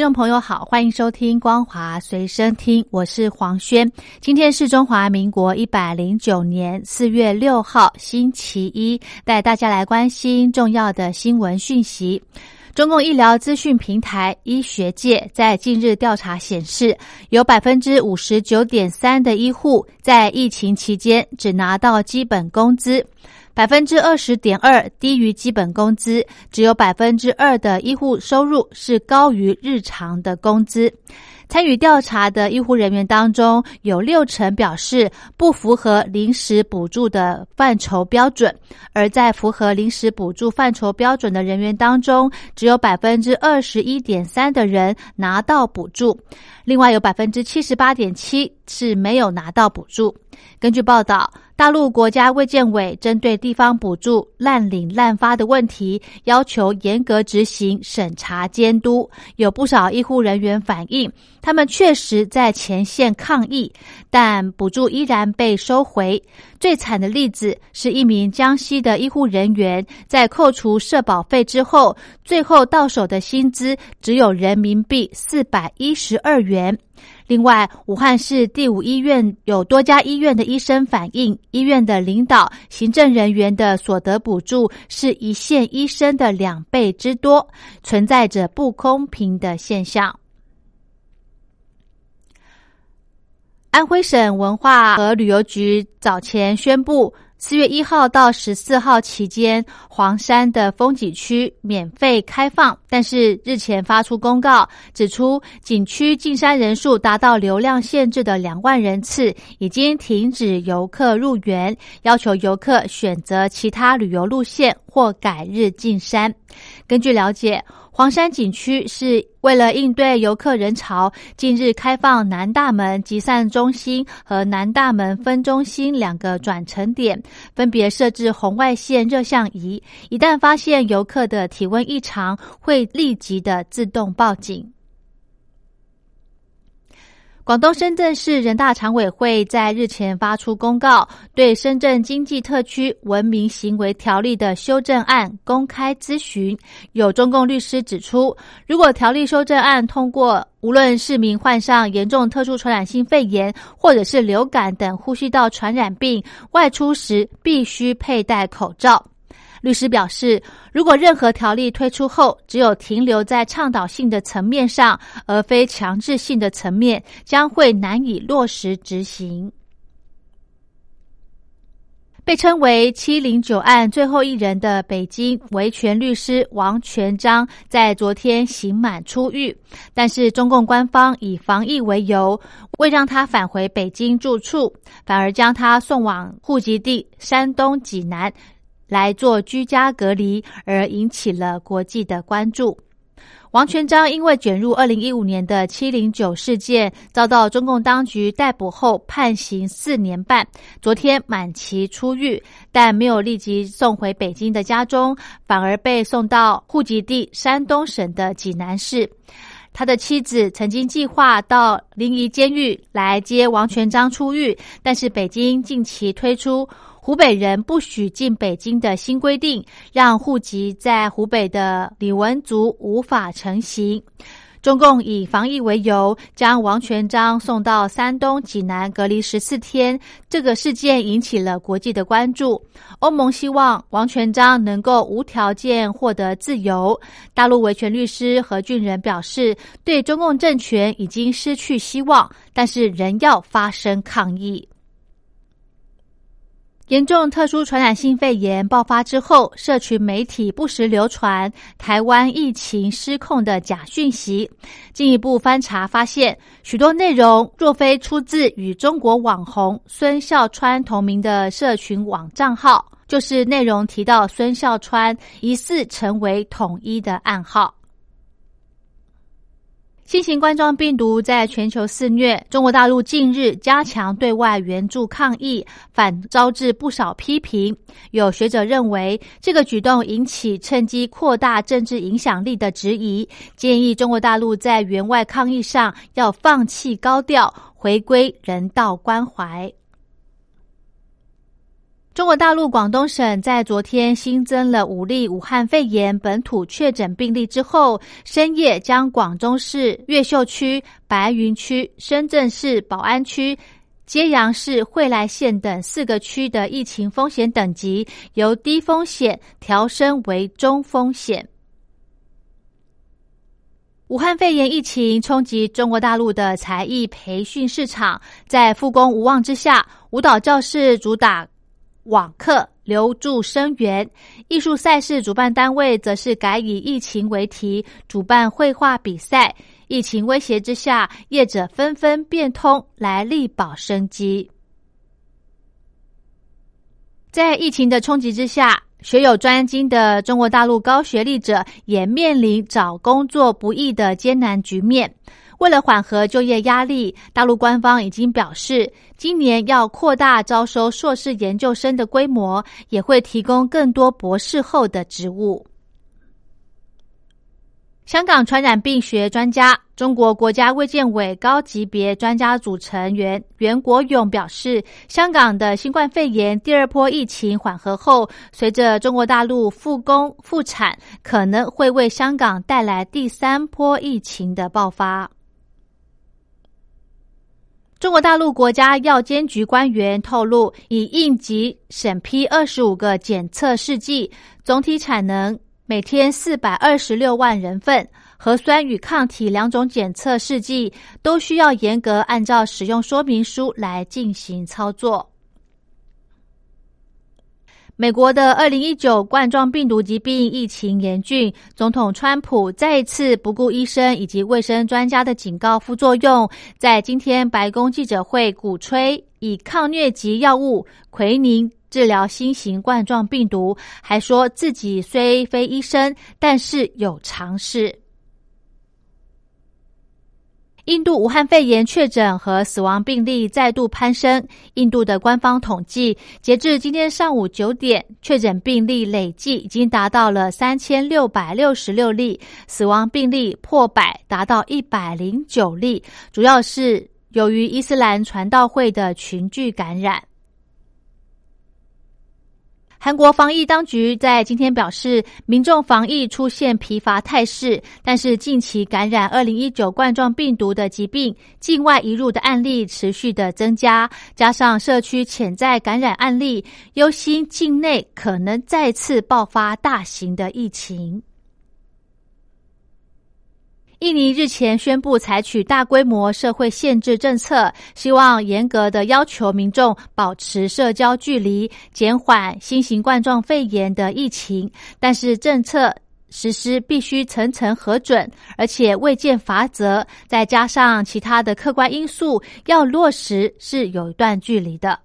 听众朋友好，欢迎收听光华随身听，我是黄轩。今天是中华民国一百零九年四月六号，星期一，带大家来关心重要的新闻讯息。中共医疗资讯平台医学界在近日调查显示，有百分之五十九点三的医护在疫情期间只拿到基本工资。百分之二十点二低于基本工资，只有百分之二的医护收入是高于日常的工资。参与调查的医护人员当中，有六成表示不符合临时补助的范畴标准；而在符合临时补助范畴标准的人员当中，只有百分之二十一点三的人拿到补助，另外有百分之七十八点七是没有拿到补助。根据报道。大陆国家卫健委针对地方补助滥领滥发的问题，要求严格执行审查监督。有不少医护人员反映，他们确实在前线抗疫，但补助依然被收回。最惨的例子是一名江西的医护人员，在扣除社保费之后，最后到手的薪资只有人民币四百一十二元。另外，武汉市第五医院有多家医院的医生反映，医院的领导、行政人员的所得补助是一线医生的两倍之多，存在着不公平的现象。安徽省文化和旅游局早前宣布。四月一号到十四号期间，黄山的风景区免费开放，但是日前发出公告，指出景区进山人数达到流量限制的两万人次，已经停止游客入园，要求游客选择其他旅游路线或改日进山。根据了解。黄山景区是为了应对游客人潮，近日开放南大门集散中心和南大门分中心两个转乘点，分别设置红外线热像仪，一旦发现游客的体温异常，会立即的自动报警。广东深圳市人大常委会在日前发出公告，对《深圳经济特区文明行为条例》的修正案公开咨询。有中共律师指出，如果条例修正案通过，无论市民患上严重特殊传染性肺炎，或者是流感等呼吸道传染病，外出时必须佩戴口罩。律师表示，如果任何条例推出后只有停留在倡导性的层面上，而非强制性的层面，将会难以落实执行。被称为“七零九案”最后一人的北京维权律师王全章，在昨天刑满出狱，但是中共官方以防疫为由，未让他返回北京住处，反而将他送往户籍地山东济南。来做居家隔离，而引起了国际的关注。王全章因为卷入二零一五年的七零九事件，遭到中共当局逮捕后判刑四年半，昨天满期出狱，但没有立即送回北京的家中，反而被送到户籍地山东省的济南市。他的妻子曾经计划到临沂监狱来接王全章出狱，但是北京近期推出。湖北人不许进北京的新规定，让户籍在湖北的李文族无法成行。中共以防疫为由，将王全章送到山东济南隔离十四天。这个事件引起了国际的关注。欧盟希望王全章能够无条件获得自由。大陆维权律师何俊仁表示，对中共政权已经失去希望，但是仍要发声抗议。严重特殊传染性肺炎爆发之后，社群媒体不时流传台湾疫情失控的假讯息。进一步翻查发现，许多内容若非出自与中国网红孙笑川同名的社群网账号，就是内容提到孙笑川疑似成为统一的暗号。新型冠状病毒在全球肆虐，中国大陆近日加强对外援助抗疫，反招致不少批评。有学者认为，这个举动引起趁机扩大政治影响力的质疑，建议中国大陆在援外抗疫上要放弃高调，回归人道关怀。中国大陆广东省在昨天新增了五例武汉肺炎本土确诊病例之后，深夜将广州市越秀区、白云区、深圳市宝安区、揭阳市惠来县等四个区的疫情风险等级由低风险调升为中风险。武汉肺炎疫情冲击中国大陆的才艺培训市场，在复工无望之下，舞蹈教室主打。网课留住生源，艺术赛事主办单位则是改以疫情为题主办绘画比赛。疫情威胁之下，业者纷纷变通来力保生机。在疫情的冲击之下，学有专精的中国大陆高学历者也面临找工作不易的艰难局面。为了缓和就业压力，大陆官方已经表示，今年要扩大招收硕士研究生的规模，也会提供更多博士后的职务。香港传染病学专家、中国国家卫健委高级别专家组成员袁国勇表示，香港的新冠肺炎第二波疫情缓和后，随着中国大陆复工复产，可能会为香港带来第三波疫情的爆发。中国大陆国家药监局官员透露，已应急审批二十五个检测试剂，总体产能每天四百二十六万人份。核酸与抗体两种检测试剂都需要严格按照使用说明书来进行操作。美国的二零一九冠状病毒疾病疫情严峻，总统川普再一次不顾医生以及卫生专家的警告副作用，在今天白宫记者会鼓吹以抗疟疾药物奎宁治疗新型冠状病毒，还说自己虽非医生，但是有尝试。印度武汉肺炎确诊和死亡病例再度攀升。印度的官方统计，截至今天上午九点，确诊病例累计已经达到了三千六百六十六例，死亡病例破百，达到一百零九例，主要是由于伊斯兰传道会的群聚感染。韩国防疫当局在今天表示，民众防疫出现疲乏态势，但是近期感染二零一九冠状病毒的疾病境外移入的案例持续的增加，加上社区潜在感染案例，忧心境内可能再次爆发大型的疫情。印尼日前宣布采取大规模社会限制政策，希望严格的要求民众保持社交距离，减缓新型冠状肺炎的疫情。但是政策实施必须层层核准，而且未见法则，再加上其他的客观因素，要落实是有一段距离的。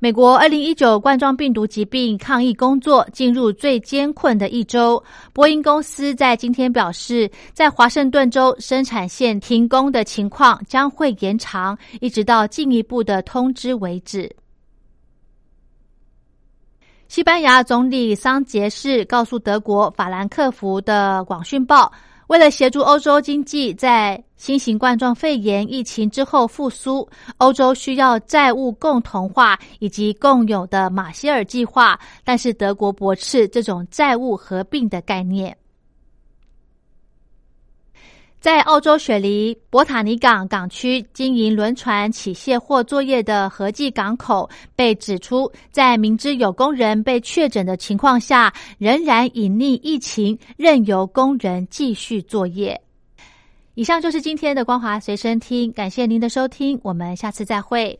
美国二零一九冠状病毒疾病抗疫工作进入最艰困的一周。波音公司在今天表示，在华盛顿州生产线停工的情况将会延长，一直到进一步的通知为止。西班牙总理桑杰士告诉德国法兰克福的《广讯报》。为了协助欧洲经济在新型冠状肺炎疫情之后复苏，欧洲需要债务共同化以及共有的马歇尔计划，但是德国驳斥这种债务合并的概念。在澳洲雪梨博塔尼港港区经营轮船起卸货作业的合记港口，被指出在明知有工人被确诊的情况下，仍然隐匿疫情，任由工人继续作业。以上就是今天的光华随身听，感谢您的收听，我们下次再会。